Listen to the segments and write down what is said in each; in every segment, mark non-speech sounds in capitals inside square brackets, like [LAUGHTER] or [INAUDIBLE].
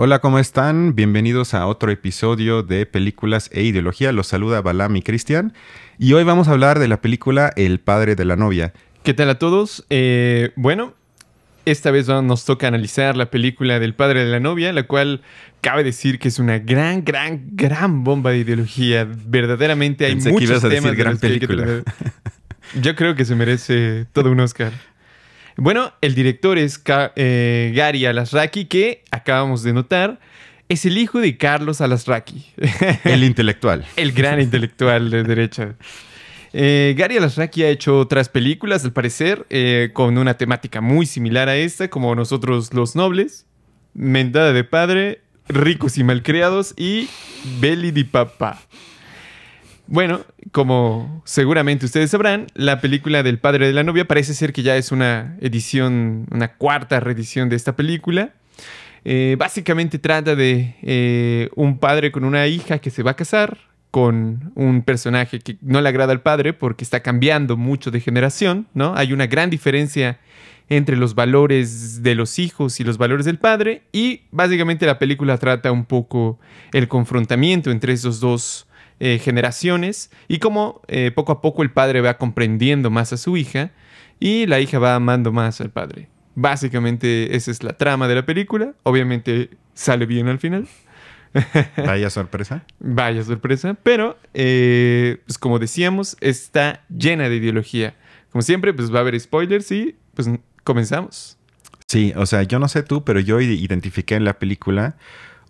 Hola, ¿cómo están? Bienvenidos a otro episodio de Películas e Ideología. Los saluda Balam y Cristian. Y hoy vamos a hablar de la película El padre de la novia. ¿Qué tal a todos? Eh, bueno, esta vez nos toca analizar la película del padre de la novia, la cual cabe decir que es una gran, gran, gran bomba de ideología. Verdaderamente hay Pensé muchos que ibas a temas decir de gran que que película. tratar. Yo creo que se merece todo un Oscar. Bueno, el director es Ka- eh, Gary Alasraki, que acabamos de notar, es el hijo de Carlos Alasraki. [LAUGHS] El intelectual. El gran intelectual de derecha. Eh, Gary Alasraki ha hecho otras películas, al parecer, eh, con una temática muy similar a esta, como Nosotros los Nobles, Mentada de Padre, Ricos y Malcriados y Belly di Papá. Bueno, como seguramente ustedes sabrán, la película del padre de la novia parece ser que ya es una edición, una cuarta reedición de esta película. Eh, básicamente trata de eh, un padre con una hija que se va a casar con un personaje que no le agrada al padre porque está cambiando mucho de generación, ¿no? Hay una gran diferencia entre los valores de los hijos y los valores del padre y básicamente la película trata un poco el confrontamiento entre esos dos eh, generaciones y cómo eh, poco a poco el padre va comprendiendo más a su hija y la hija va amando más al padre. Básicamente esa es la trama de la película. Obviamente sale bien al final. [LAUGHS] Vaya sorpresa. Vaya sorpresa. Pero, eh, pues como decíamos, está llena de ideología. Como siempre, pues va a haber spoilers y pues comenzamos. Sí, o sea, yo no sé tú, pero yo identifiqué en la película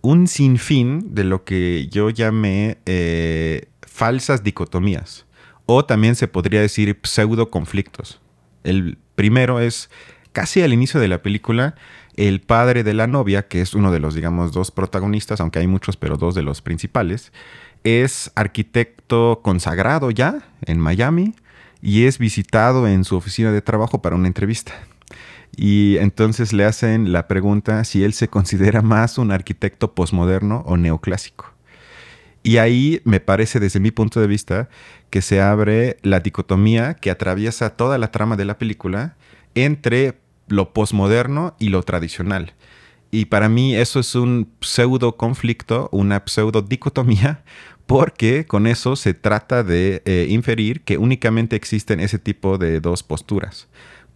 un sinfín de lo que yo llamé eh, falsas dicotomías. O también se podría decir pseudo conflictos. El primero es casi al inicio de la película, el padre de la novia, que es uno de los, digamos, dos protagonistas, aunque hay muchos, pero dos de los principales, es arquitecto consagrado ya en Miami y es visitado en su oficina de trabajo para una entrevista. Y entonces le hacen la pregunta si él se considera más un arquitecto posmoderno o neoclásico. Y ahí me parece, desde mi punto de vista, que se abre la dicotomía que atraviesa toda la trama de la película entre lo posmoderno y lo tradicional. Y para mí eso es un pseudo conflicto, una pseudo dicotomía, [LAUGHS] porque con eso se trata de eh, inferir que únicamente existen ese tipo de dos posturas.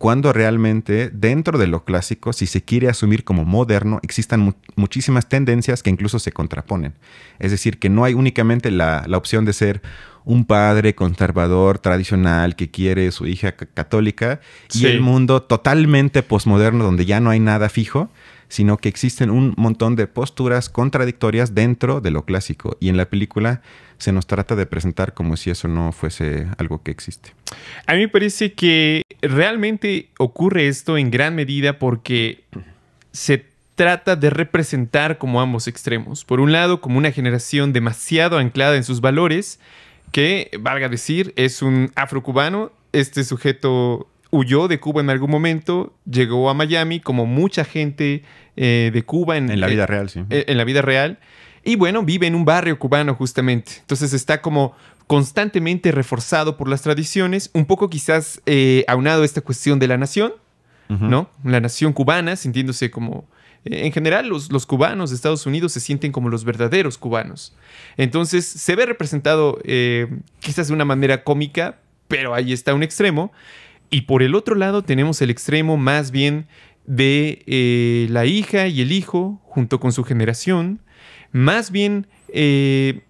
Cuando realmente dentro de lo clásico, si se quiere asumir como moderno, existen mu- muchísimas tendencias que incluso se contraponen. Es decir, que no hay únicamente la, la opción de ser un padre conservador, tradicional, que quiere su hija ca- católica, y el mundo totalmente posmoderno donde ya no hay nada fijo, sino que existen un montón de posturas contradictorias dentro de lo clásico. Y en la película se nos trata de presentar como si eso no fuese algo que existe. A mí me parece que realmente ocurre esto en gran medida porque se trata de representar como ambos extremos. Por un lado, como una generación demasiado anclada en sus valores, que, valga decir, es un afrocubano. Este sujeto huyó de Cuba en algún momento, llegó a Miami, como mucha gente eh, de Cuba en, En la eh, vida real, sí. eh, en la vida real. Y bueno, vive en un barrio cubano justamente. Entonces está como constantemente reforzado por las tradiciones, un poco quizás aunado a esta cuestión de la nación. ¿no? La nación cubana, sintiéndose como... En general, los, los cubanos de Estados Unidos se sienten como los verdaderos cubanos. Entonces, se ve representado quizás de una manera cómica, pero ahí está un extremo. Y por el otro lado tenemos el extremo más bien de eh, la hija y el hijo, junto con su generación, más bien eh,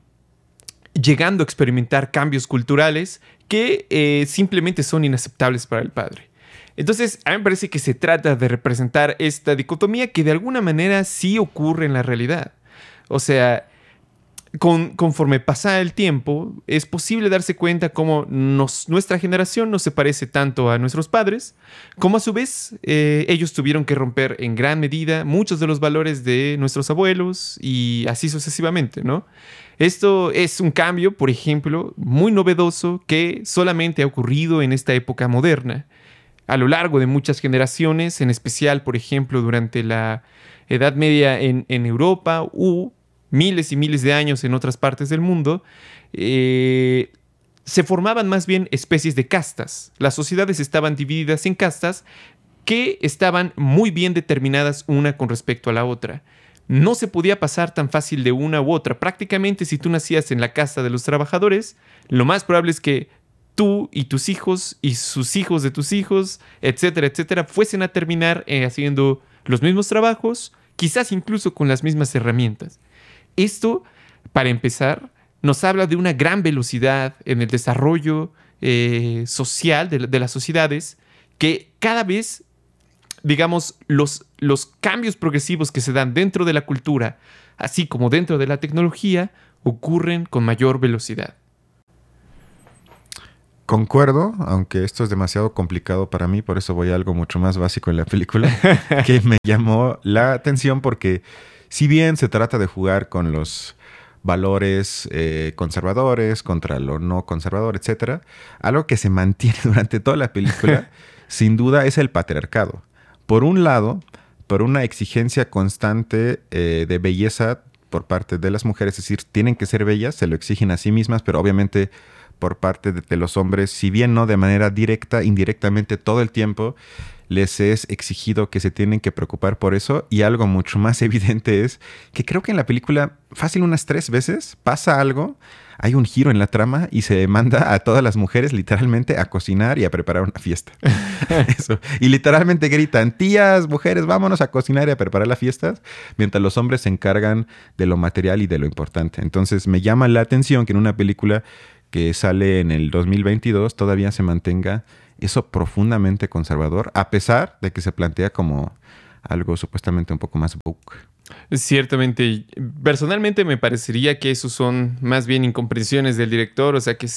llegando a experimentar cambios culturales que eh, simplemente son inaceptables para el padre. Entonces, a mí me parece que se trata de representar esta dicotomía que de alguna manera sí ocurre en la realidad. O sea, con- conforme pasa el tiempo, es posible darse cuenta cómo nuestra generación no se parece tanto a nuestros padres, como a su vez eh, ellos tuvieron que romper en gran medida muchos de los valores de nuestros abuelos y así sucesivamente, ¿no? Esto es un cambio, por ejemplo, muy novedoso que solamente ha ocurrido en esta época moderna. A lo largo de muchas generaciones, en especial, por ejemplo, durante la Edad Media en, en Europa u miles y miles de años en otras partes del mundo, eh, se formaban más bien especies de castas. Las sociedades estaban divididas en castas que estaban muy bien determinadas una con respecto a la otra. no se podía pasar tan fácil de una u otra. Prácticamente si tú nacías en la casa de los trabajadores, lo más probable es que tú y tus hijos y sus hijos de tus hijos, etcétera, etcétera, fuesen a terminar eh, haciendo los mismos trabajos, quizás incluso con las mismas herramientas. Esto, para empezar, nos habla de una gran velocidad en el desarrollo eh, social de, de las sociedades que cada vez digamos, los, los cambios progresivos que se dan dentro de la cultura, así como dentro de la tecnología, ocurren con mayor velocidad. Concuerdo, aunque esto es demasiado complicado para mí, por eso voy a algo mucho más básico en la película, [LAUGHS] que me llamó la atención porque si bien se trata de jugar con los valores eh, conservadores contra lo no conservador, etc., algo que se mantiene [LAUGHS] durante toda la película, [LAUGHS] sin duda, es el patriarcado. Por un lado, por una exigencia constante eh, de belleza por parte de las mujeres, es decir, tienen que ser bellas, se lo exigen a sí mismas, pero obviamente por parte de, los hombres, si bien no de manera directa, indirectamente todo el tiempo, les es exigido que se tienen que preocupar por eso. Y algo mucho más [LAUGHS] evidente es que creo que en la película, fácil unas tres veces, pasa algo hay un giro en la trama y se manda a todas las mujeres literalmente a cocinar y a preparar una fiesta. [LAUGHS] [LAUGHS] Eso. Y literalmente gritan, tías, mujeres, vámonos a cocinar y a preparar las fiestas, mientras los hombres se encargan de lo material y de lo importante. Entonces me llama la atención que en una película que sale en el 2022 todavía se mantenga eso profundamente conservador, a pesar de que se plantea como algo supuestamente un poco más woke. Ciertamente, personalmente me parecería que esos son más bien incomprensiones del director, o sea que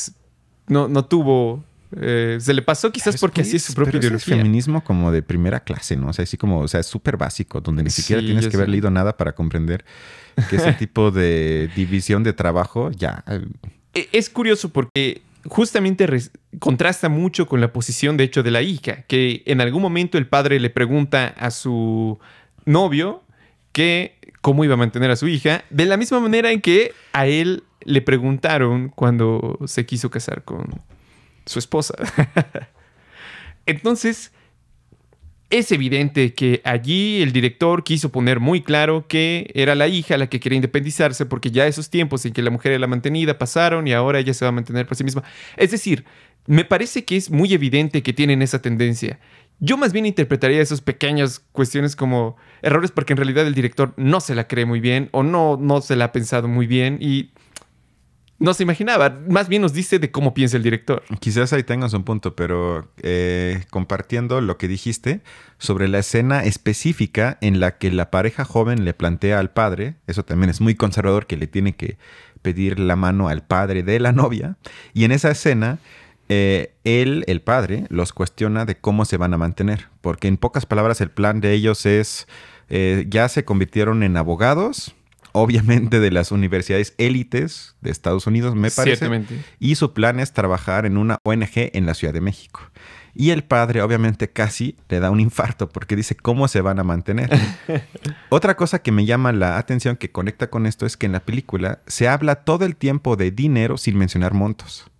no, no tuvo eh, se le pasó quizás porque así es su propio feminismo como de primera clase, ¿no? O sea, así como, o sea, es súper básico, donde ni siquiera tienes que haber leído nada para comprender que ese [LAUGHS] tipo de división de trabajo ya. Eh, e, es curioso porque justamente contrasta mucho con la posición, de hecho, de la hija, que en algún momento el padre le pregunta a su novio que cómo iba a mantener a su hija, de la misma manera en que a él le preguntaron cuando se quiso casar con su esposa. [LAUGHS] Entonces, es evidente que allí el director quiso poner muy claro que era la hija la que quería independizarse porque ya esos tiempos en que la mujer era la mantenida pasaron y ahora ella se va a mantener por sí misma. Es decir, me parece que es muy evidente que tienen esa tendencia. Yo más bien interpretaría esas pequeñas cuestiones como errores porque en realidad el director no se la cree muy bien o no, no se la ha pensado muy bien y no se imaginaba. Más bien nos dice de cómo piensa el director. Quizás ahí tengas un punto, pero eh, compartiendo lo que dijiste sobre la escena específica en la que la pareja joven le plantea al padre, eso también es muy conservador que le tiene que pedir la mano al padre de la novia, y en esa escena eh, él, el padre, los cuestiona de cómo se van a mantener, porque en pocas palabras el plan de ellos es, eh, ya se convirtieron en abogados, obviamente de las universidades élites de Estados Unidos, me parece, y su plan es trabajar en una ONG en la Ciudad de México. Y el padre obviamente casi le da un infarto porque dice cómo se van a mantener. [LAUGHS] Otra cosa que me llama la atención que conecta con esto es que en la película se habla todo el tiempo de dinero sin mencionar montos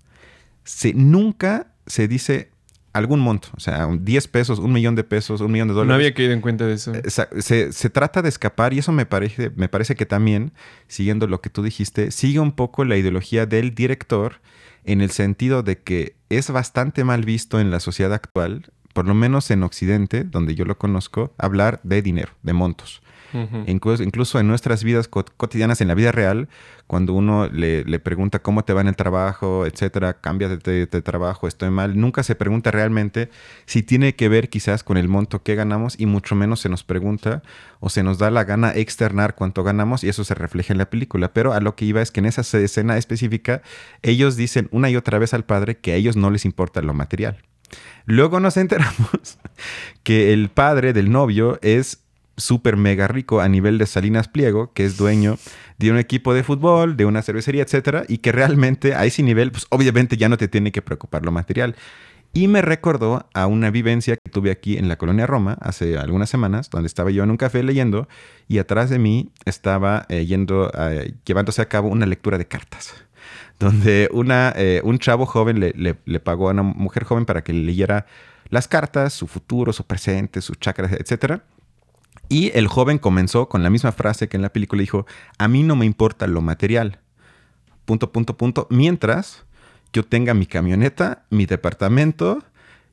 se, nunca se dice algún monto, o sea, 10 pesos, un millón de pesos, un millón de dólares. No había caído en cuenta de eso. Se, se, trata de escapar y eso me parece, me parece que también, siguiendo lo que tú dijiste, sigue un poco la ideología del director en el sentido de que es bastante mal visto en la sociedad actual, por lo menos en Occidente, donde yo lo conozco, hablar de dinero, de montos incluso, en nuestras vidas cotidianas, en la vida real, cuando uno le, pregunta cómo te va en el trabajo, etcétera, cambia de, trabajo, estoy mal, nunca se pregunta realmente si tiene que ver quizás con el monto que ganamos y mucho menos se nos pregunta o se nos da la gana externar cuánto ganamos y eso se refleja en la película. Pero a lo que iba es que en esa escena específica ellos dicen una y otra vez al padre que a ellos no les importa lo material. Luego nos enteramos [LAUGHS] que el padre del novio es súper mega rico a nivel de Salinas Pliego, que es dueño de un equipo de fútbol, de una cervecería, etcétera, y que realmente a ese nivel, pues obviamente ya no te tiene que preocupar lo material. Y me recordó a una vivencia que tuve aquí en la colonia Roma hace algunas semanas, donde estaba yo en un café leyendo y atrás de mí estaba eh, yendo, eh, llevándose a cabo una lectura de cartas, donde una, eh, un chavo joven le, le, pagó a una mujer joven para que le leyera las cartas, su futuro, su presente, sus chakras, etcétera Y el joven comenzó con la misma frase que en la película dijo, a mí no me importa lo material. Punto, punto, punto. Mientras yo tenga mi camioneta, mi departamento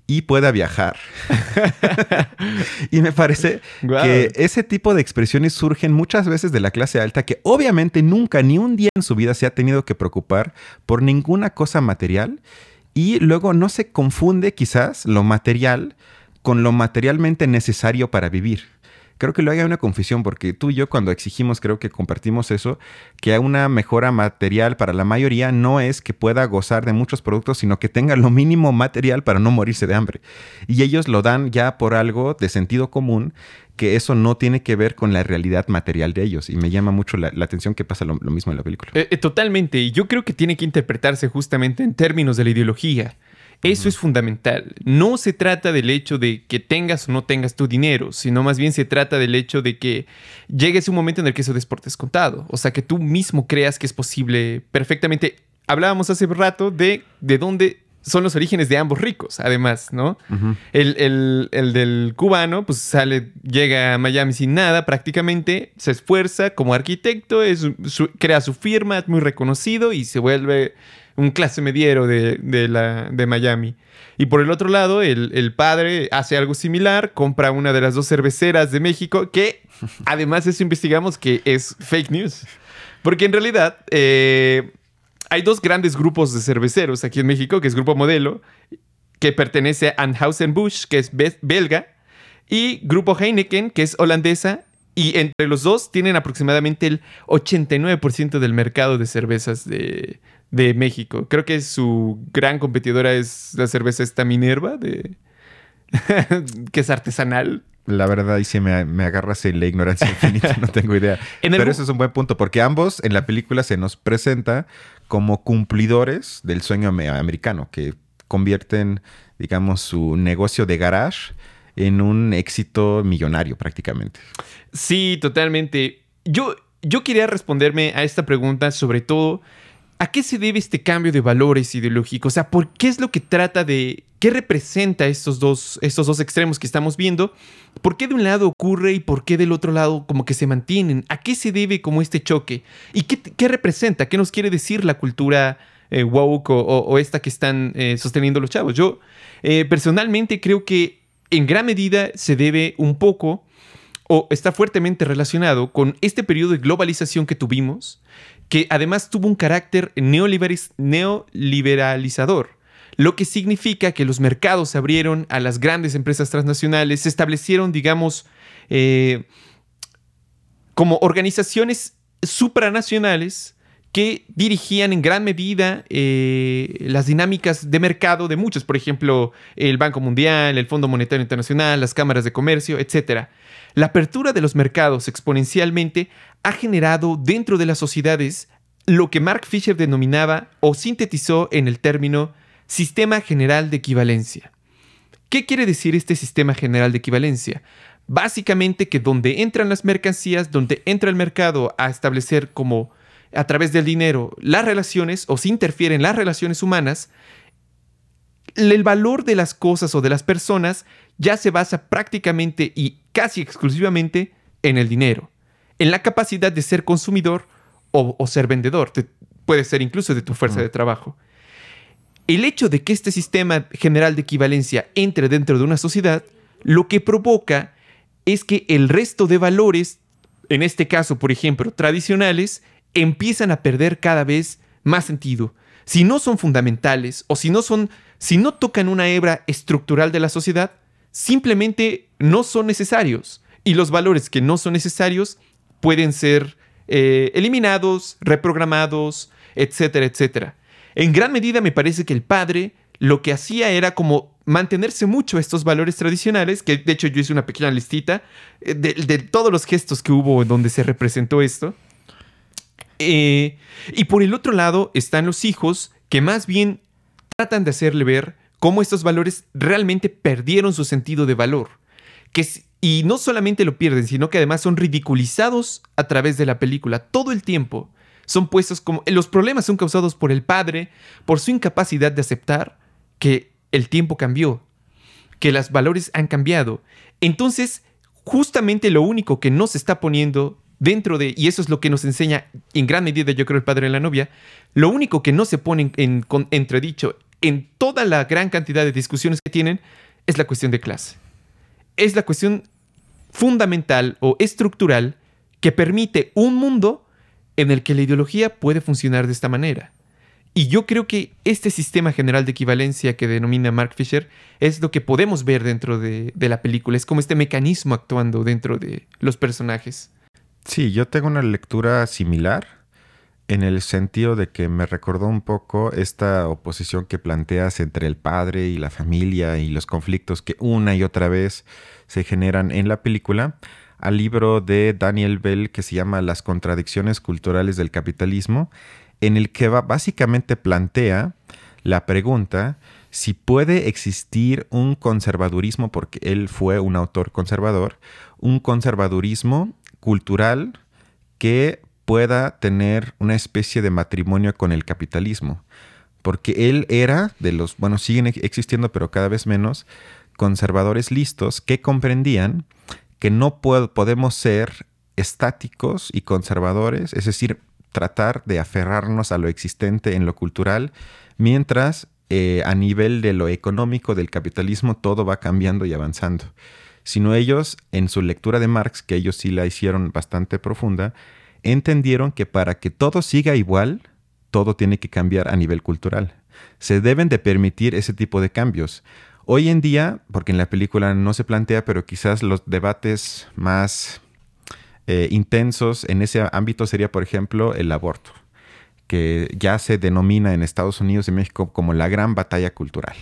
y pueda viajar. [LAUGHS] y me parece que ese tipo de expresiones surgen muchas veces de la clase alta que obviamente nunca ni un día en su vida se ha tenido que preocupar por ninguna cosa material y luego no se confunde quizás lo material con lo materialmente necesario para vivir creo que lo hay una confusión porque tú y yo cuando exigimos, creo que compartimos eso, que una mejora material para la mayoría no es que pueda gozar de muchos productos, sino que tenga lo mínimo material para no morirse de hambre. Y ellos lo dan ya por algo de sentido común que eso no tiene que ver con la realidad material de ellos. Y me llama mucho la, atención que pasa lo, mismo en la película. Eh, eh, totalmente. Y yo creo que tiene que interpretarse justamente en términos de la ideología. Eso es fundamental. No se trata del hecho de que tengas o no tengas tu dinero, sino más bien se trata del hecho de que llegues un momento en el que eso desporte es contado. O sea, que tú mismo creas que es posible perfectamente. Hablábamos hace rato de, de dónde son los orígenes de ambos ricos, además, ¿no? el, del cubano, pues sale, llega a Miami sin nada, prácticamente, se esfuerza como arquitecto, es, crea su firma, es muy reconocido y se vuelve un clase mediero de, la, de Miami. Y por el otro lado, el, padre hace algo similar, compra una de las dos cerveceras de México, que [LAUGHS] además eso investigamos que es fake news. Porque en realidad eh, hay dos grandes grupos de cerveceros aquí en México, que es Grupo Modelo, que pertenece a Anheusen-Busch, que es belga, y Grupo Heineken, que es holandesa, y entre los dos tienen aproximadamente el 89% del mercado de cervezas de, de México. Creo que su gran competidora es la cerveza esta Minerva, de... [LAUGHS] que es artesanal. La verdad, y si me, me agarras en la ignorancia infinita, no tengo idea. [LAUGHS] Pero eso es un buen punto, porque ambos en la película se nos presenta como cumplidores del sueño americano, que convierten, digamos, su negocio de garage en un éxito millonario prácticamente. Sí, totalmente. Yo, yo quería responderme a esta pregunta sobre todo ¿A qué se debe este cambio de valores ideológicos? O sea, ¿por qué es lo que trata de... ¿Qué representa estos dos, estos dos extremos que estamos viendo? ¿Por qué de un lado ocurre y por qué del otro lado como que se mantienen? ¿A qué se debe como este choque? ¿Y qué, representa? ¿Qué nos quiere decir la cultura eh, woke o, esta que están eh, sosteniendo los chavos? Yo eh, personalmente creo que en gran medida se debe un poco o está fuertemente relacionado con este periodo de globalización que tuvimos que además tuvo un carácter neoliberalizador, lo que significa que los mercados se abrieron a las grandes empresas transnacionales, se establecieron, digamos, eh, como organizaciones supranacionales que dirigían en gran medida eh, las dinámicas de mercado de muchos, por ejemplo, el Banco Mundial, el Fondo Monetario Internacional, las cámaras de comercio, etc. La apertura de los mercados exponencialmente ha generado dentro de las sociedades lo que Mark Fisher denominaba o sintetizó en el término sistema general de equivalencia. ¿Qué quiere decir este sistema general de equivalencia? Básicamente que donde entran las mercancías, donde entra el mercado a establecer como a través del dinero las relaciones o se interfieren las relaciones humanas, el valor de las cosas o de las personas ya se basa prácticamente y casi exclusivamente en el dinero, en la capacidad de ser consumidor o, ser vendedor, puede ser incluso de tu fuerza de trabajo. El hecho de que este sistema general de equivalencia entre dentro de una sociedad, lo que provoca es que el resto de valores, en este caso, por ejemplo, tradicionales, empiezan a perder cada vez más sentido. Si no son fundamentales o si no son, si no tocan una hebra estructural de la sociedad, simplemente no son necesarios. Y los valores que no son necesarios pueden ser eh, eliminados, reprogramados, etcétera, etcétera. En gran medida me parece que el padre lo que hacía era como mantenerse mucho estos valores tradicionales, que de hecho yo hice una pequeña listita eh, de, todos los gestos que hubo donde se representó esto. Eh, y por el otro lado están los hijos que más bien tratan de hacerle ver cómo estos valores realmente perdieron su sentido de valor. Que, y no solamente lo pierden, sino que además son ridiculizados a través de la película todo el tiempo. Son puestos como... Los problemas son causados por el padre, por su incapacidad de aceptar que el tiempo cambió, que los valores han cambiado. Entonces, justamente lo único que no se está poniendo dentro de, y eso es lo que nos enseña en gran medida yo creo el padre de la novia, lo único que no se pone en, entredicho en toda la gran cantidad de discusiones que tienen es la cuestión de clase. Es la cuestión fundamental o estructural que permite un mundo en el que la ideología puede funcionar de esta manera. Y yo creo que este sistema general de equivalencia que denomina Mark Fisher es lo que podemos ver dentro de, la película. Es como este mecanismo actuando dentro de los personajes. Sí, yo tengo una lectura similar en el sentido de que me recordó un poco esta oposición que planteas entre el padre y la familia y los conflictos que una y otra vez se generan en la película al libro de Daniel Bell que se llama Las contradicciones culturales del capitalismo en el que básicamente plantea la pregunta si puede existir un conservadurismo, porque él fue un autor conservador, un conservadurismo cultural que pueda tener una especie de matrimonio con el capitalismo. Porque él era de los, bueno, siguen existiendo, pero cada vez menos, conservadores listos que comprendían que no podemos ser estáticos y conservadores, es decir, tratar de aferrarnos a lo existente en lo cultural, mientras eh, a nivel de lo económico del capitalismo todo va cambiando y avanzando. Sino ellos, en su lectura de Marx, que ellos sí la hicieron bastante profunda, entendieron que para que todo siga igual, todo tiene que cambiar a nivel cultural. Se deben de permitir ese tipo de cambios. Hoy en día, porque en la película no se plantea, pero quizás los debates más eh, intensos en ese ámbito sería, por ejemplo, el aborto, que ya se denomina en Estados Unidos y México como la gran batalla cultural,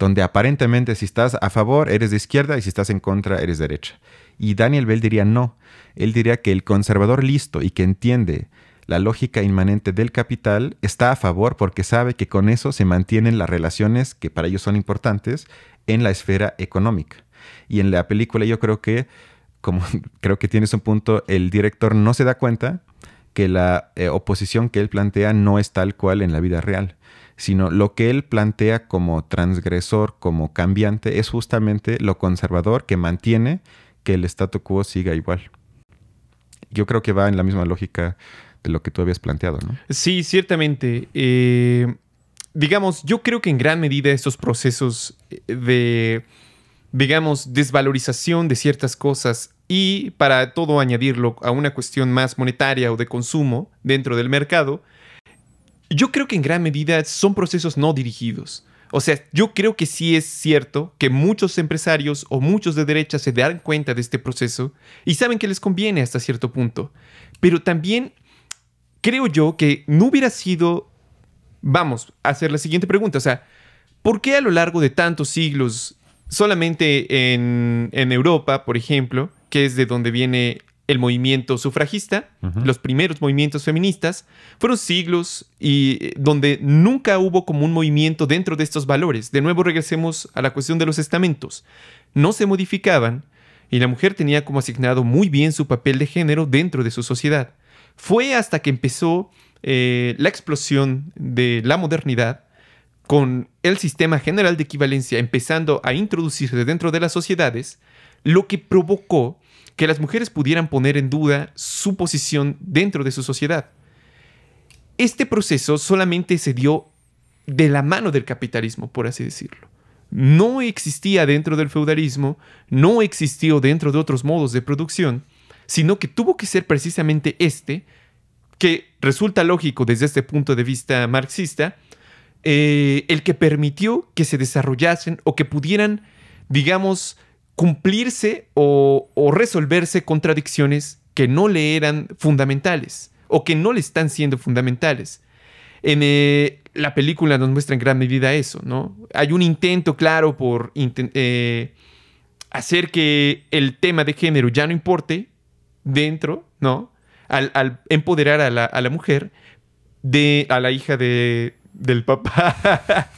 donde aparentemente si estás a favor eres de izquierda y si estás en contra eres derecha. Y Daniel Bell diría no, él diría que el conservador listo y que entiende la lógica inmanente del capital está a favor porque sabe que con eso se mantienen las relaciones que para ellos son importantes en la esfera económica. Y en la película yo creo que como [LAUGHS] creo que tienes un punto, el director no se da cuenta que la eh, oposición que él plantea no es tal cual en la vida real, sino lo que él plantea como transgresor, como cambiante, es justamente lo conservador que mantiene que el statu quo siga igual. Yo creo que va en la misma lógica de lo que tú habías planteado, ¿no? Sí, ciertamente. Eh, digamos, yo creo que en gran medida estos procesos de digamos, desvalorización de ciertas cosas y para todo añadirlo a una cuestión más monetaria o de consumo dentro del mercado, yo creo que en gran medida son procesos no dirigidos. O sea, yo creo que sí es cierto que muchos empresarios o muchos de derecha se dan cuenta de este proceso y saben que les conviene hasta cierto punto. Pero también creo yo que no hubiera sido, vamos, hacer la siguiente pregunta, o sea, ¿por qué a lo largo de tantos siglos solamente en, Europa, por ejemplo, que es de donde viene el movimiento sufragista, los primeros movimientos feministas, fueron siglos y eh, donde nunca hubo como un movimiento dentro de estos valores. De nuevo regresemos a la cuestión de los estamentos. No se modificaban y la mujer tenía como asignado muy bien su papel de género dentro de su sociedad. Fue hasta que empezó eh, la explosión de la modernidad con el sistema general de equivalencia empezando a introducirse dentro de las sociedades, lo que provocó que las mujeres pudieran poner en duda su posición dentro de su sociedad. Este proceso solamente se dio de la mano del capitalismo, por así decirlo. No existía dentro del feudalismo, no existió dentro de otros modos de producción, sino que tuvo que ser precisamente este, que resulta lógico desde este punto de vista marxista, eh, el que permitió que se desarrollasen o que pudieran, digamos, cumplirse o, resolverse contradicciones que no le eran fundamentales o que no le están siendo fundamentales. En eh, la película nos muestra en gran medida eso, ¿no? Hay un intento claro por eh, hacer que el tema de género ya no importe dentro, ¿no? Al, empoderar a la, a la, mujer, de, a la hija de, del papá.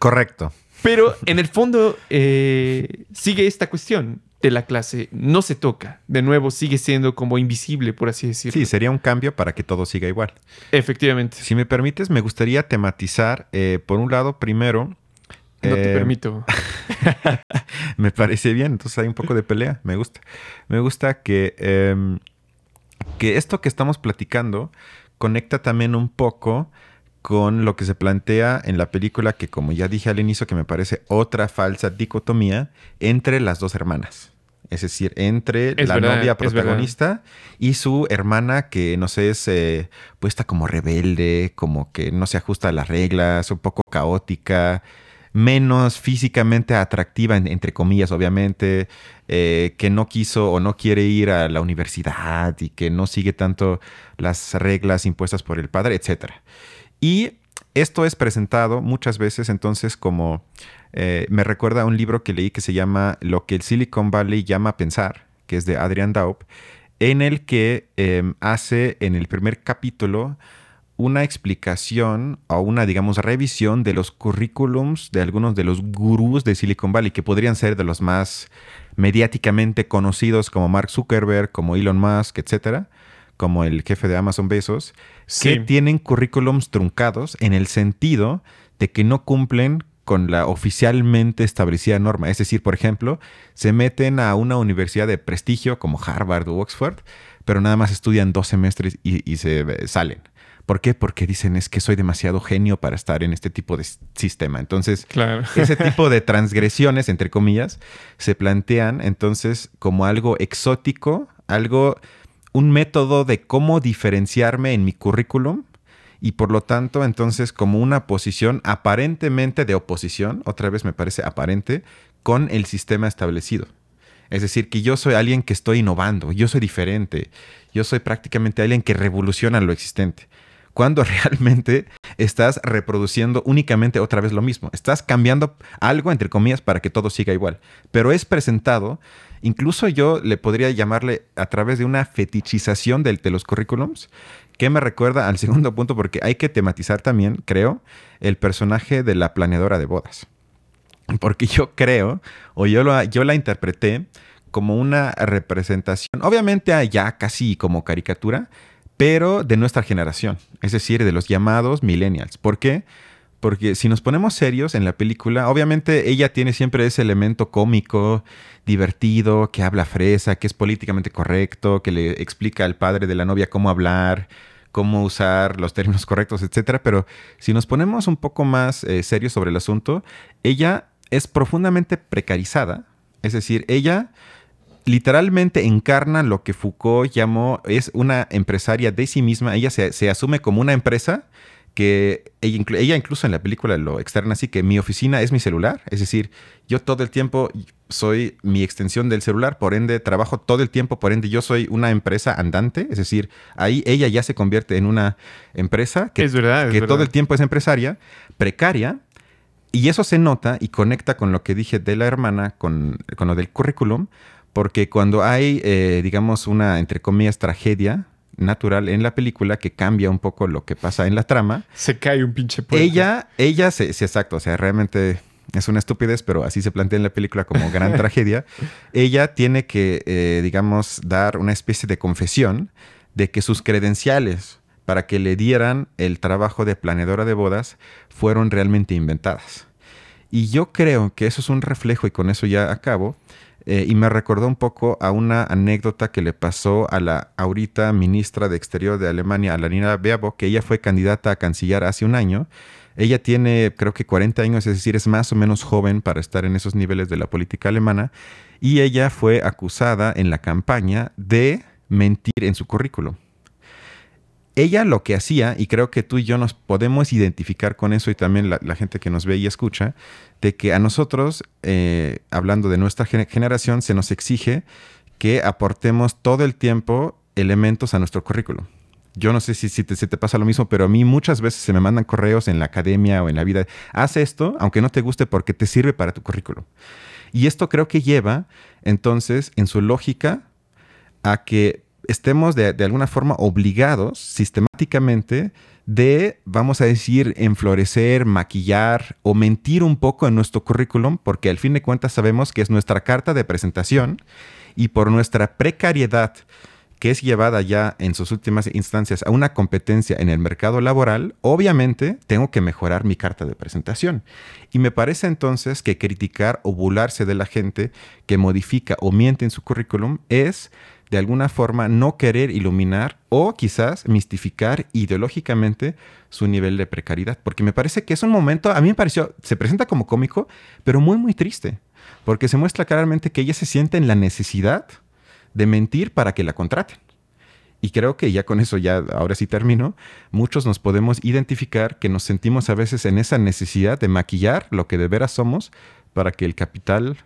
Correcto. Pero en el fondo eh, sigue esta cuestión de la clase. No se toca. De nuevo, sigue siendo como invisible, por así decirlo. Sí, sería un cambio para que todo siga igual. Efectivamente. Si me permites, me gustaría tematizar, eh, por un lado, primero, No te Eh, permito. [LAUGHS] me parece bien, entonces hay un poco de pelea, me gusta. Me gusta que, em, que esto que estamos platicando conecta también un poco con lo que se plantea en la película que como ya dije al inicio que me parece otra falsa dicotomía entre las dos hermanas. Es decir, entre Es la verdad, novia protagonista y su hermana que, no sé, es eh, puesta como rebelde, como que no se ajusta a las reglas, un poco caótica, menos físicamente atractiva, en- entre comillas, obviamente, eh, que no quiso o no quiere ir a la universidad y que no sigue tanto las reglas impuestas por el padre, etc. Y esto es presentado muchas veces entonces como eh, me recuerda a un libro que leí que se llama Lo que el Silicon Valley llama pensar, que es de Adrian Daub, en el que eh, hace en el primer capítulo una explicación o una, digamos, revisión de los currículums de algunos de los gurús de Silicon Valley, que podrían ser de los más mediáticamente conocidos como Mark Zuckerberg, como Elon Musk, etcétera, como el jefe de Amazon Bezos, Sí. que tienen currículums truncados en el sentido de que no cumplen con la oficialmente establecida norma. Es decir, por ejemplo, se meten a una universidad de prestigio como Harvard o Oxford, pero nada más estudian dos semestres y, y se eh, salen. ¿Por qué? Porque dicen es que soy demasiado genio para estar en este tipo de sistema. Entonces, Claro. [LAUGHS] ese tipo de [LAUGHS] transgresiones, entre comillas, se plantean entonces como algo exótico, algo, un método de cómo diferenciarme en mi currículum y por lo tanto entonces como una posición aparentemente de oposición, otra vez me parece aparente, con el sistema establecido. Es decir, que yo soy alguien que estoy innovando, yo soy diferente, yo soy prácticamente alguien que revoluciona lo existente. Cuando [LAUGHS] realmente estás reproduciendo únicamente otra vez lo mismo. Estás cambiando algo, entre comillas, para que todo siga igual. Pero es presentado, incluso yo le podría llamarle a través de una fetichización del- de los currículums, que me recuerda al segundo punto, porque hay que tematizar también, creo, el personaje de la planeadora de bodas. Porque yo creo, o yo, yo la interpreté como una representación, obviamente ya casi como caricatura, pero de nuestra generación, es decir, de los llamados millennials. ¿Por qué? Si nos ponemos serios en la película, obviamente ella tiene siempre ese elemento cómico, divertido, que habla fresa, que es políticamente correcto, que le explica al padre de la novia cómo hablar, cómo usar los términos correctos, etcétera. Pero si nos ponemos un poco más eh, serios sobre el asunto, ella es profundamente precarizada. Es decir, ella literalmente encarna lo que Foucault llamó, es una empresaria de sí misma. Ella se, se asume como una empresa que ella, ella incluso en la película lo externa así, que mi oficina es mi celular. Es decir, yo todo el tiempo soy mi extensión del celular, por ende trabajo todo el tiempo, por ende yo soy una empresa andante. Es decir, ahí ella ya se convierte en una empresa que es verdad, es que verdad. todo el tiempo es empresaria, precaria, y eso se nota y conecta con lo que dije de la hermana, con, con lo del currículum, porque cuando hay, eh, digamos, una, entre comillas, tragedia natural en la película que cambia un poco lo que pasa en la trama, Se cae un pinche puente. ella, ella, sí, exacto, o sea, realmente es una estupidez, pero así se plantea en la película como gran [LAUGHS] tragedia. Ella tiene que, eh, digamos, dar una especie de confesión de que sus credenciales para que le dieran el trabajo de planeadora de bodas fueron realmente inventadas. Y yo creo que eso es un reflejo, y con eso ya acabo, eh, y me recordó un poco a una anécdota que le pasó a la ahorita ministra de Exterior de Alemania, a la Nina Baerbock, que ella fue candidata a canciller hace un año. Ella tiene, creo que 40 años, es decir, es más o menos joven para estar en esos niveles de la política alemana. Y ella fue acusada en la campaña de mentir en su currículum. Ella lo que hacía, y creo que tú y yo nos podemos identificar con eso, y también la, gente que nos ve y escucha, de que a nosotros, eh, hablando de nuestra gen- generación, se nos exige que aportemos todo el tiempo elementos a nuestro currículum. Yo no sé si, si te, se te pasa lo mismo, pero a mí muchas veces se me mandan correos en la academia o en la vida. Haz esto, aunque no te guste, porque te sirve para tu currículum. Y esto creo que lleva, entonces, en su lógica, a que estemos de, alguna forma obligados sistemáticamente de, vamos a decir, enflorecer, maquillar o mentir un poco en nuestro currículum, porque al fin de cuentas sabemos que es nuestra carta de presentación y por nuestra precariedad que es llevada ya en sus últimas instancias a una competencia en el mercado laboral, obviamente tengo que mejorar mi carta de presentación. Y me parece entonces que criticar o burlarse de la gente que modifica o miente en su currículum es de alguna forma no querer iluminar o quizás mistificar ideológicamente su nivel de precariedad. Porque me parece que es un momento, a mí me pareció, se presenta como cómico, pero muy, muy triste. Porque se muestra claramente que ella se siente en la necesidad de mentir para que la contraten. Y creo que ya con eso, ya ahora sí termino, muchos nos podemos identificar que nos sentimos a veces en esa necesidad de maquillar lo que de veras somos para que el capital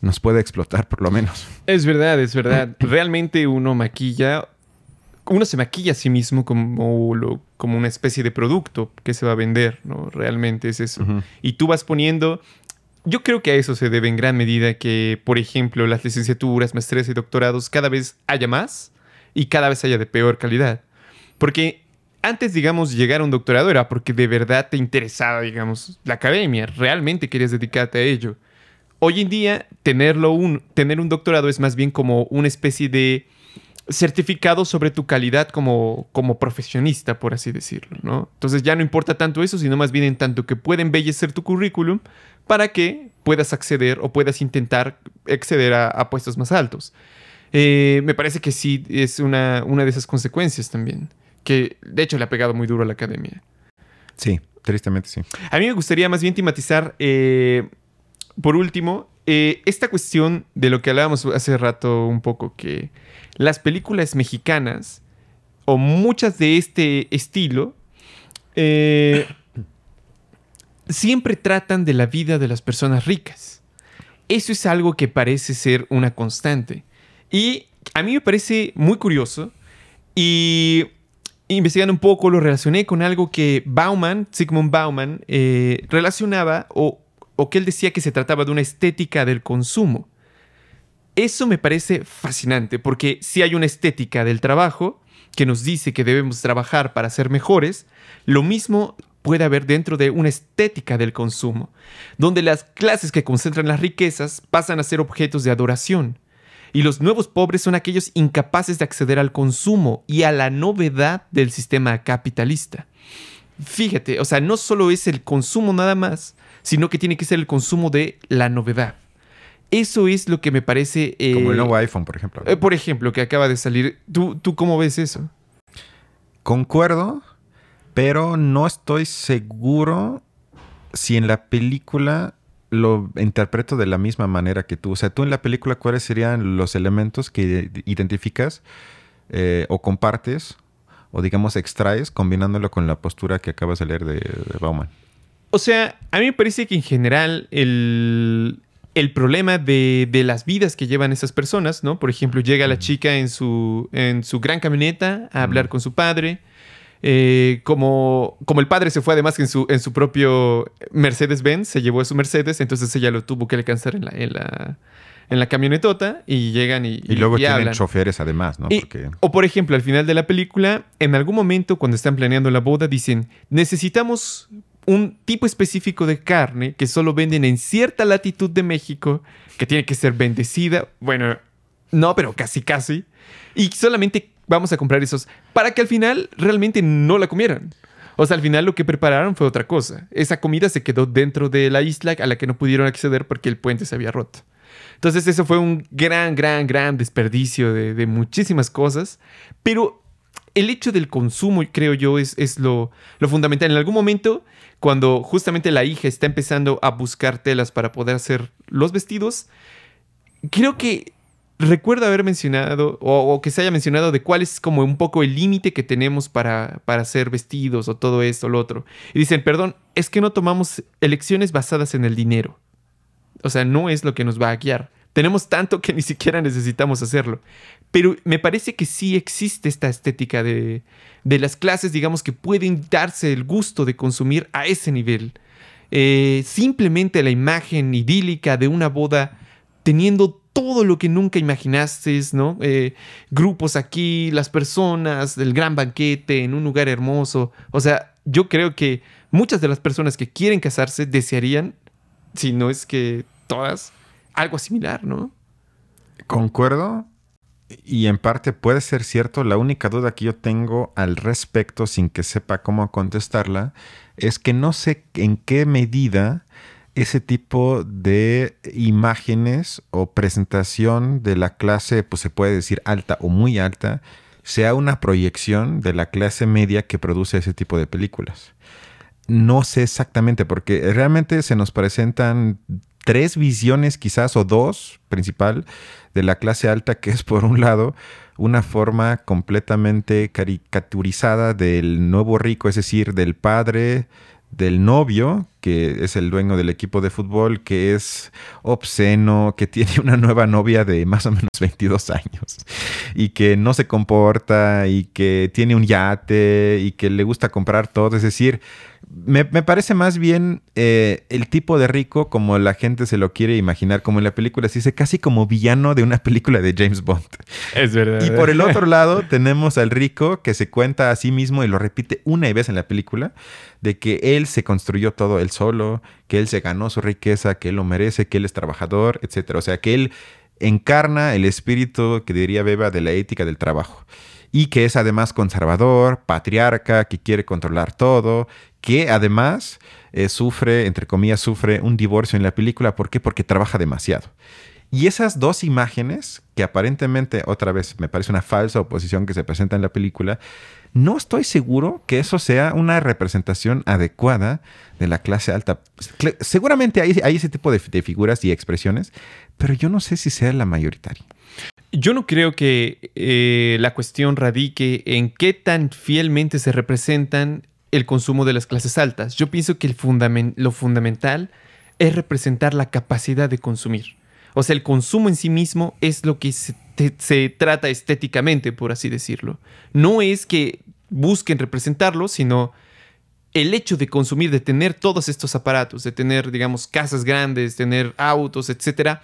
nos pueda explotar por lo menos. Es verdad, es verdad. [CLEARS THROAT] Realmente uno maquilla, uno se maquilla a sí mismo como, lo, como una especie de producto que se va a vender, ¿no? Realmente es eso. Y tú vas poniendo yo creo que a eso se debe en gran medida que, por ejemplo, las licenciaturas, maestrías y doctorados cada vez haya más y cada vez haya de peor calidad. Porque antes, digamos, llegar a un doctorado era porque de verdad te interesaba, digamos, la academia, realmente querías dedicarte a ello. Hoy en día, tenerlo un, tener un doctorado es más bien como una especie de certificado sobre tu calidad como, como profesionista, por así decirlo, ¿no? Entonces ya no importa tanto eso, sino más bien en tanto que puede embellecer tu currículum para que puedas acceder o puedas intentar acceder a, puestos más altos. Eh, me parece que sí es una, una de esas consecuencias también, que de hecho le ha pegado muy duro a la academia. Sí, tristemente sí. A mí me gustaría más bien tematizar, eh, por último, eh, esta cuestión de lo que hablábamos hace rato un poco, que las películas mexicanas, o muchas de este estilo, eh, [COUGHS] siempre tratan de la vida de las personas ricas. Eso es algo que parece ser una constante. Y a mí me parece muy curioso y investigando un poco lo relacioné con algo que Bauman, Sigmund Bauman, eh, relacionaba o o que él decía que se trataba de una estética del consumo. Eso me parece fascinante porque si hay una estética del trabajo que nos dice que debemos trabajar para ser mejores, lo mismo puede haber dentro de una estética del consumo, donde las clases que concentran las riquezas pasan a ser objetos de adoración, y los nuevos pobres son aquellos incapaces de acceder al consumo y a la novedad del sistema capitalista. Fíjate, o sea, no solo es el consumo nada más, sino que tiene que ser el consumo de la novedad. Eso es lo que me parece... Eh, Como el nuevo iPhone, por ejemplo. Eh, por ejemplo, que acaba de salir. ¿Tú, ¿Tú cómo ves eso? Concuerdo, pero no estoy seguro si en la película lo interpreto de la misma manera que tú. O sea, tú en la película, ¿cuáles serían los elementos que identificas eh, o compartes o digamos extraes combinándolo con la postura que acabas de leer de Bauman? O sea, a mí me parece que en general el, problema de, las vidas que llevan esas personas, ¿no? Por ejemplo, llega la chica en su, en su gran camioneta a hablar con su padre. Eh, como, como el padre se fue además en su, en su propio Mercedes-Benz, se llevó a su Mercedes, entonces ella lo tuvo que alcanzar en la, en la, en la camionetota y llegan y. Y, luego tienen choferes además, ¿no? O por ejemplo, al final de la película, en algún momento cuando están planeando la boda, dicen: Necesitamos un tipo específico de carne que solo venden en cierta latitud de México, que tiene que ser bendecida. Bueno, no, pero casi, casi. Y solamente vamos a comprar esos para que al final realmente no la comieran. O sea, al final lo que prepararon fue otra cosa. Esa comida se quedó dentro de la isla a la que no pudieron acceder porque el puente se había roto. Entonces eso fue un gran, gran, gran desperdicio de, muchísimas cosas. Pero el hecho del consumo, creo yo, es, lo, fundamental. En algún momento cuando justamente la hija está empezando a buscar telas para poder hacer los vestidos, creo que recuerdo haber mencionado o, que se haya mencionado de cuál es como un poco el límite que tenemos para, para hacer vestidos o todo esto o lo otro. Y dicen, perdón, es que no tomamos elecciones basadas en el dinero. O sea, no es lo que nos va a guiar. Tenemos tanto que ni siquiera necesitamos hacerlo. Pero me parece que sí existe esta estética de, las clases, digamos, que pueden darse el gusto de consumir a ese nivel. Eh, simplemente la imagen idílica de una boda teniendo todo lo que nunca imaginaste, ¿no? Eh, grupos aquí, las personas, el gran banquete en un lugar hermoso. O sea, yo creo que muchas de las personas que quieren casarse desearían, si no es que todas, algo similar, ¿no? Concuerdo, Y en parte puede ser cierto. La única duda que yo tengo al respecto, sin que sepa cómo contestarla, es que no sé en qué medida ese tipo de imágenes o presentación de la clase, pues se puede decir alta o muy alta, sea una proyección de la clase media que produce ese tipo de películas. No sé exactamente, porque realmente se nos presentan tres visiones quizás o dos principal de la clase alta, que es por un lado una forma completamente caricaturizada del nuevo rico, es decir, del padre del novio, que es el dueño del equipo de fútbol, que es obsceno, que [LAUGHS] tiene una nueva novia de más o menos 22 años y que no se comporta y que tiene un yate y que le gusta comprar todo. Es decir, me, parece más bien eh, el tipo de rico como la gente se lo quiere imaginar, como en la película se dice, casi como villano de una película de James Bond. Es verdad. Y por el otro lado tenemos al rico que se cuenta a sí mismo y lo repite una vez en la película, de que él se construyó todo él solo, que él se ganó su riqueza, que él lo merece, que él es trabajador, etc. O sea, que él encarna el espíritu que diría Beba de la ética del trabajo y que es además conservador, patriarca, que quiere controlar todo, que además eh, sufre, entre comillas, sufre un divorcio en la película. ¿Por qué? Porque trabaja demasiado. Y esas dos imágenes, que aparentemente, otra vez, me parece una falsa oposición que se presenta en la película, no estoy seguro que eso sea una representación adecuada de la clase alta. Seguramente hay, ese tipo de, figuras y expresiones, pero yo no sé si sea la mayoritaria. Yo no creo que eh, la cuestión radique en qué tan fielmente se representan el consumo de las clases altas. Yo pienso que lo fundamental es representar la capacidad de consumir. O sea, el consumo en sí mismo es lo que se, se trata estéticamente, por así decirlo. No es que busquen representarlo, sino el hecho de consumir, de tener todos estos aparatos, de tener, digamos, casas grandes, tener autos, etcétera,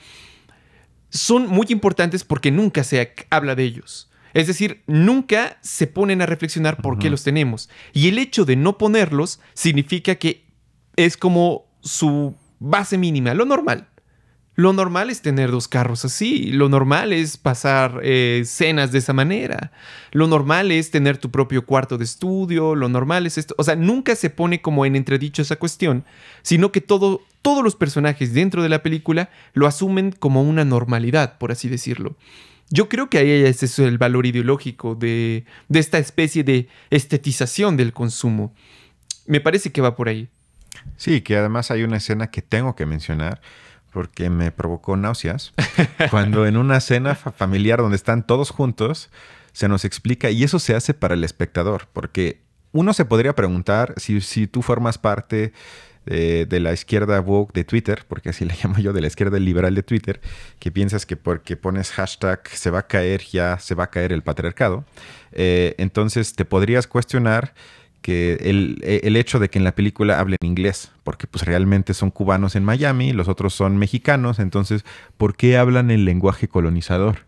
son muy importantes porque nunca se habla de ellos. Es decir, nunca se ponen a reflexionar por qué los tenemos. Y el hecho de no ponerlos significa que es como su base mínima, lo normal. Lo normal es tener dos carros así, lo normal es pasar eh, cenas de esa manera, lo normal es tener tu propio cuarto de estudio, lo normal es esto. O sea, nunca se pone como en entredicho esa cuestión, sino que todo, todos los personajes dentro de la película lo asumen como una normalidad, por así decirlo. Yo creo que ahí es el valor ideológico de, de esta especie de estetización del consumo. Me parece que va por ahí. Sí, que además hay una escena que tengo que mencionar porque me provocó náuseas. Cuando en una cena familiar donde están todos juntos, se nos explica, y eso se hace para el espectador, porque uno se podría preguntar si, si tú formas parte de, la izquierda woke de Twitter, porque así le [LAUGHS] llamo yo, de la izquierda liberal de Twitter, que piensas que porque pones hashtag se va a caer, ya se va a caer el patriarcado. Eh, entonces te podrías cuestionar que el, hecho de que en la película hablen inglés, porque pues realmente son cubanos en Miami, los otros son mexicanos, entonces, ¿por qué hablan el lenguaje colonizador?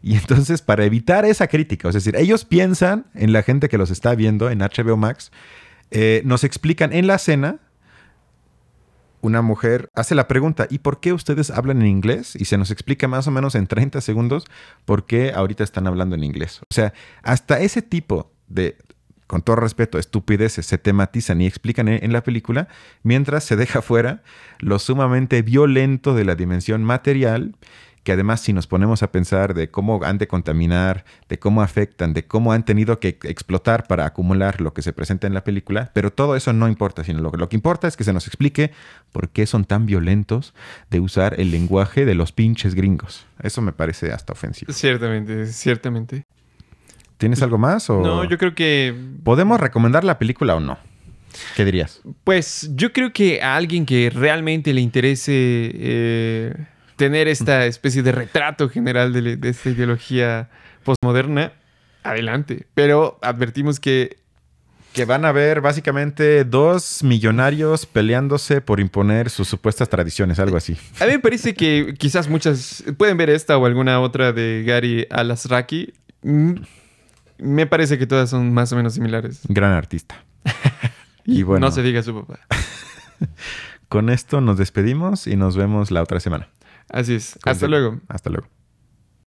Y [LAUGHS] entonces, para evitar esa crítica, es decir, ellos piensan en la gente que los está viendo en HBO Max, eh, nos explican en la escena, una mujer hace la pregunta, ¿y por qué ustedes hablan en inglés? Y se nos explica más o menos en 30 segundos por qué ahorita están hablando en inglés. O sea, hasta ese tipo de con todo respeto, estupideces se tematizan y explican en, la película, mientras se deja [LAUGHS] fuera lo sumamente violento de la dimensión material, que además si nos ponemos a pensar de cómo han de contaminar, de cómo afectan, de cómo han tenido que explotar para acumular lo que se presenta en la película, pero todo eso no importa, sino lo, lo que importa es que se nos explique por qué son tan violentos de usar el lenguaje de los pinches gringos. Eso me parece hasta ofensivo. Ciertamente, ciertamente. ¿Tienes algo más? O... No, yo creo que... ¿Podemos recomendar la película o no? ¿Qué dirías? Pues yo creo que a alguien que realmente le interese eh, tener esta especie de retrato general de, de esta ideología postmoderna, adelante. Pero advertimos que que van a ver básicamente dos millonarios peleándose por imponer sus supuestas tradiciones, algo así. A mí me parece que quizás muchas pueden ver esta o alguna otra de Gary Alasraki. Me parece que todas son más o menos similares. Gran artista. y [LAUGHS] bueno. No se diga su papá. [LAUGHS] Con esto nos despedimos y nos vemos la otra semana. Así es. Hasta luego. Hasta luego.